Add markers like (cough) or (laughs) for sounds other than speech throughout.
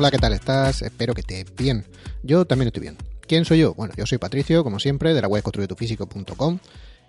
Hola, ¿qué tal estás? Espero que estés bien. Yo también estoy bien. ¿Quién soy yo? Bueno, yo soy Patricio, como siempre, de la web construyetufísico.com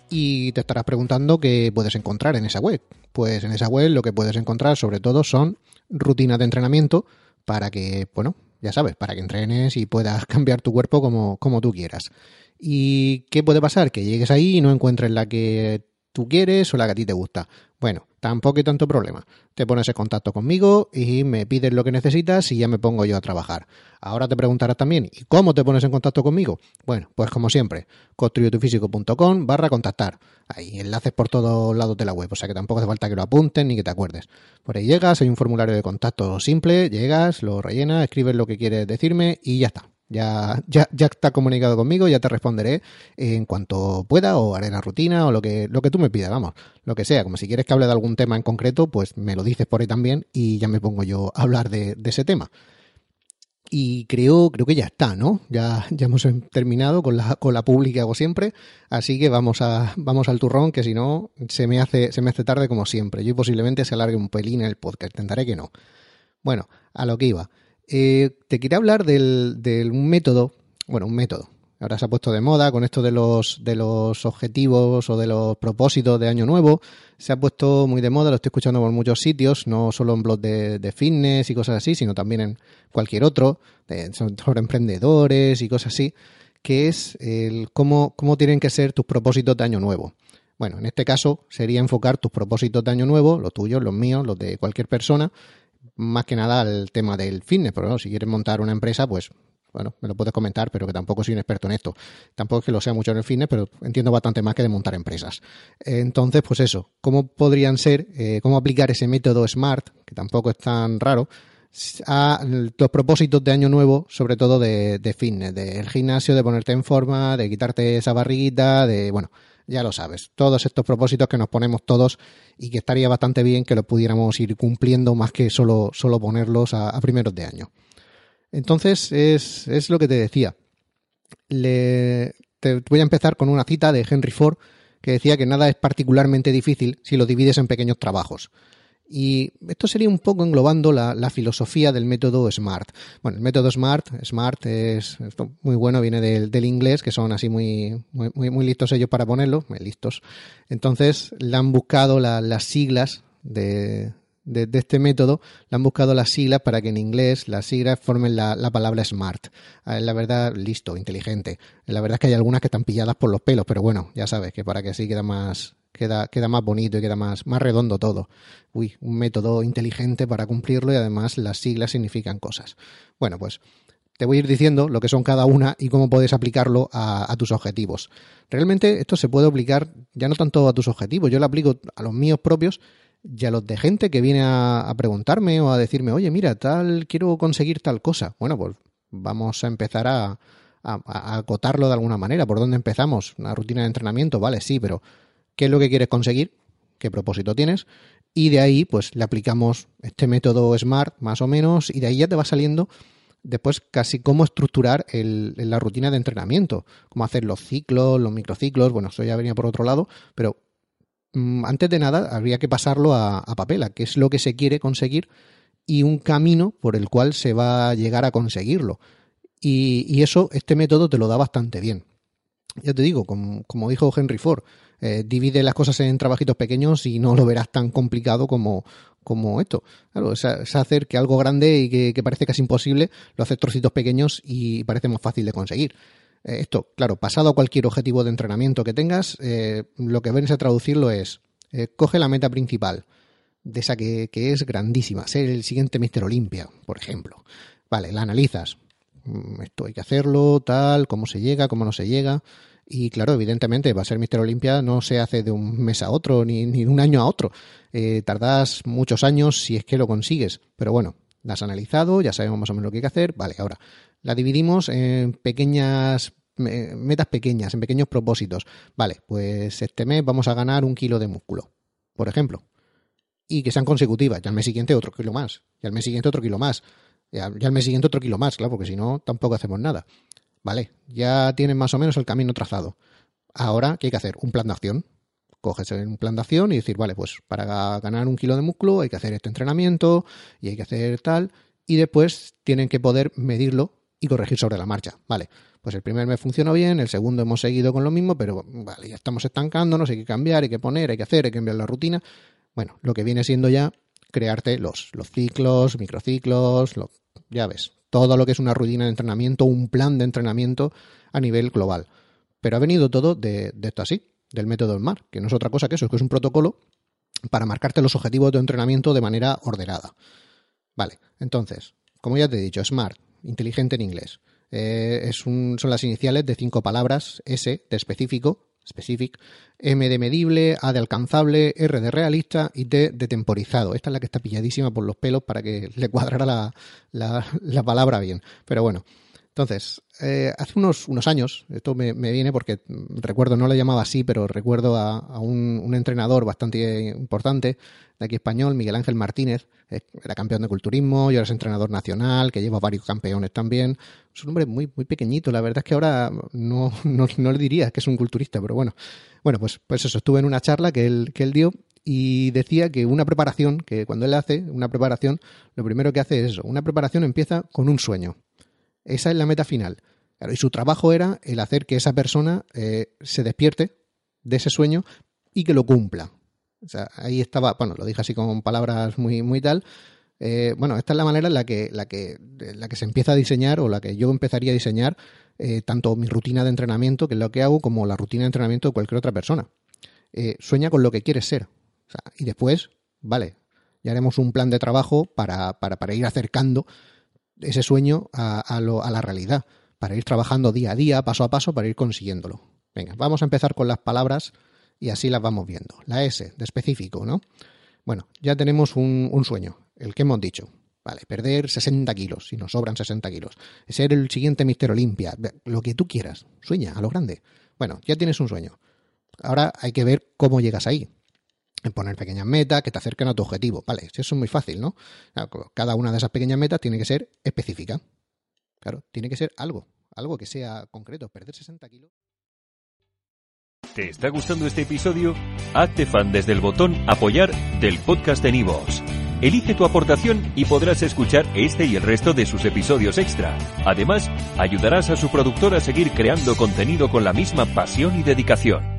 y te estarás preguntando qué puedes encontrar en esa web. Pues en esa web lo que puedes encontrar sobre todo son rutinas de entrenamiento para que, bueno, ya sabes, para que entrenes y puedas (laughs) cambiar tu cuerpo como, como tú quieras. ¿Y qué puede pasar? Que llegues ahí y no encuentres la que tú quieres o la que a ti te gusta. Bueno, tampoco hay tanto problema. Te pones en contacto conmigo y me pides lo que necesitas y ya me pongo yo a trabajar. Ahora te preguntarás también, ¿y cómo te pones en contacto conmigo? Bueno, pues como siempre, construyetufísico.com barra contactar. Hay enlaces por todos lados de la web, o sea que tampoco hace falta que lo apunten ni que te acuerdes. Por ahí llegas, hay un formulario de contacto simple, llegas, lo rellenas, escribes lo que quieres decirme y ya está ya, ya, ya está comunicado conmigo, ya te responderé en cuanto pueda o haré la rutina o lo que, lo que tú me pidas, vamos, lo que sea. Como si quieres que hable de algún tema en concreto, pues me lo dices por ahí también y ya me pongo yo a hablar de, ese tema. Y creo, creo que ya está, ¿no? Ya, ya hemos terminado con la, con la pública que hago siempre. Así que vamos a, vamos al turrón, que si no, se me hace, se me hace tarde como siempre. Yo posiblemente se alargue un pelín el podcast. Intentaré que no. Bueno, a lo que iba. Eh, te quería hablar del, de un método, bueno, un método. Ahora se ha puesto de moda con esto de los, de los objetivos o de los propósitos de Año Nuevo. Se ha puesto muy de moda, lo estoy escuchando por muchos sitios, no solo en blogs de, fitness y cosas así, sino también en cualquier otro, sobre emprendedores y cosas así, que es el cómo, cómo tienen que ser tus propósitos de Año Nuevo. Bueno, en este caso sería enfocar tus propósitos de Año Nuevo, los tuyos, los míos, los de cualquier persona, más que nada al tema del fitness, pero si quieres montar una empresa, pues bueno, me lo puedes comentar, pero que tampoco soy un experto en esto. Tampoco es que lo sea mucho en el fitness, pero entiendo bastante más que de montar empresas. Entonces, pues eso, ¿cómo podrían ser, eh, cómo aplicar ese método SMART, que tampoco es tan raro, a los propósitos de año nuevo, sobre todo de, de fitness, del gimnasio, de ponerte en forma, de quitarte esa barriguita, de, bueno, ya lo sabes, todos estos propósitos que nos ponemos todos y que estaría bastante bien que los pudiéramos ir cumpliendo más que solo, solo ponerlos a, primeros de año. Entonces, es, es lo que te decía. Le, te voy a empezar con una cita de Henry Ford que decía que nada es particularmente difícil si lo divides en pequeños trabajos. Y esto sería un poco englobando la, filosofía del método SMART. Bueno, el método SMART, SMART es muy bueno, viene del, inglés, que son así muy, muy, muy, listos ellos para ponerlo, muy listos. Entonces, le han buscado las siglas de, de, este método, le han buscado las siglas para que en inglés las siglas formen la, la palabra smart. Ah, la verdad, listo, inteligente. La verdad es que hay algunas que están pilladas por los pelos, pero bueno, ya sabes que para que así queda más, queda, queda más bonito y queda más, más redondo todo. Uy, un método inteligente para cumplirlo y además las siglas significan cosas. Bueno, pues te voy a ir diciendo lo que son cada una y cómo puedes aplicarlo a, tus objetivos. Realmente esto se puede aplicar ya no tanto a tus objetivos, yo lo aplico a los míos propios y a los de gente que viene a, preguntarme o a decirme, oye, mira, tal, quiero conseguir tal cosa. Bueno, pues vamos a empezar a, a, acotarlo de alguna manera. ¿Por dónde empezamos? ¿Una rutina de entrenamiento? Vale, sí, pero qué es lo que quieres conseguir, qué propósito tienes, y de ahí pues le aplicamos este método SMART más o menos, y de ahí ya te va saliendo después casi cómo estructurar la rutina de entrenamiento, cómo hacer los ciclos, los microciclos, bueno, eso ya venía por otro lado, pero mm, antes de nada habría que pasarlo a, a papel, a qué es lo que se quiere conseguir y un camino por el cual se va a llegar a conseguirlo. Y, eso, este método te lo da bastante bien. Ya te digo, como dijo Henry Ford, eh, divide las cosas en trabajitos pequeños y no lo verás tan complicado como, como esto. Claro, es, hacer que algo grande y que, parece casi imposible, lo haces trocitos pequeños y parece más fácil de conseguir. Eh, esto, claro, pasado cualquier objetivo de entrenamiento que tengas, eh, lo que vienes a traducirlo es, coge la meta principal, de esa que, que es grandísima, ser el siguiente Mister Olimpia, por ejemplo. Vale, la analizas. Mm, esto hay que hacerlo, tal, cómo se llega, cómo no se llega. Y claro, evidentemente, va a ser Mister Olimpia no se hace de un mes a otro, ni, ni de un año a otro. Eh, tardas muchos años si es que lo consigues. Pero bueno, la has analizado, ya sabemos más o menos lo que hay que hacer. Vale, ahora la dividimos en pequeñas metas pequeñas, en pequeños propósitos. Vale, pues este mes vamos a ganar un kilo de músculo, por ejemplo. Y que sean consecutivas. Ya al mes siguiente otro kilo más. Y al mes siguiente otro kilo más. Ya, al mes siguiente otro kilo más, claro, porque si no, tampoco hacemos nada. Vale, ya tienes más o menos el camino trazado. Ahora, ¿qué hay que hacer? Un plan de acción. Coges un plan de acción y decir, vale, pues para ganar un kilo de músculo hay que hacer este entrenamiento y hay que hacer tal. y después tienen que poder medirlo y corregir sobre la marcha. Vale, pues el primer mes funcionó bien, el segundo hemos seguido con lo mismo, pero vale, ya estamos estancándonos, hay que cambiar, hay que poner, hay que hacer, hay que cambiar la rutina. Bueno, lo que viene siendo ya crearte los, los ciclos, microciclos, lo, ya ves, todo lo que es una rutina de entrenamiento, un plan de entrenamiento a nivel global. Pero ha venido todo de, esto así, del método SMART, que no es otra cosa que eso, es que es un protocolo para marcarte los objetivos de entrenamiento de manera ordenada. Vale, entonces, como ya te he dicho, SMART, inteligente en inglés. Eh, es un, son las iniciales de cinco palabras, S de específico, specific, M de medible, A de alcanzable, R de realista y T de temporizado. Esta es la que está pilladísima por los pelos para que le cuadrara la, la, la palabra bien. Pero bueno, entonces, eh, hace unos, unos años, esto me, viene porque recuerdo, no lo llamaba así, pero recuerdo a, un, entrenador bastante importante de aquí español, Miguel Ángel Martínez, eh, era campeón de culturismo, yo era entrenador nacional, que lleva varios campeones también. Es un hombre muy, muy pequeñito, la verdad es que ahora no, (laughs) no, no le diría que es un culturista, pero bueno. Bueno, pues, pues eso, estuve en una charla que él, que él dio y decía que una preparación, que cuando él hace una preparación, lo primero que hace es eso, una preparación empieza con un sueño. Esa es la meta final. y su trabajo era el hacer que esa persona eh, se despierte de ese sueño y que lo cumpla. O sea, ahí estaba, bueno, lo dije así con palabras muy, muy tal. Eh, bueno, esta es la manera en la que, la, que, la que se empieza a diseñar o la que yo empezaría a diseñar eh, tanto mi rutina de entrenamiento, que es lo que hago, como la rutina de entrenamiento de cualquier otra persona. sueña con lo que quieres ser. y después, vale, ya haremos un plan de trabajo para, para, para ir acercando ese sueño a, la realidad, para ir trabajando día a día, paso a paso, para ir consiguiéndolo. Venga, vamos a empezar con las palabras y así las vamos viendo. La S, de específico, ¿no? Bueno, ya tenemos un, sueño, el que hemos dicho. Vale, perder 60 kilos, si nos sobran 60 kilos. Ser el siguiente Mister Olimpia, lo que tú quieras. Sueña a lo grande. Bueno, ya tienes un sueño. Ahora hay que ver cómo llegas ahí en poner pequeñas metas que te acerquen a tu objetivo. Vale, eso es muy fácil, ¿no? Cada una de esas pequeñas metas tiene que ser específica. Claro, tiene que ser algo, algo que sea concreto. Perder 60 kilos. ¿Te está gustando este episodio? Hazte fan desde el botón apoyar del podcast de Nivos. Elige tu aportación y podrás escuchar este y el resto de sus episodios extra. Además, ayudarás a su productor a seguir creando contenido con la misma pasión y dedicación.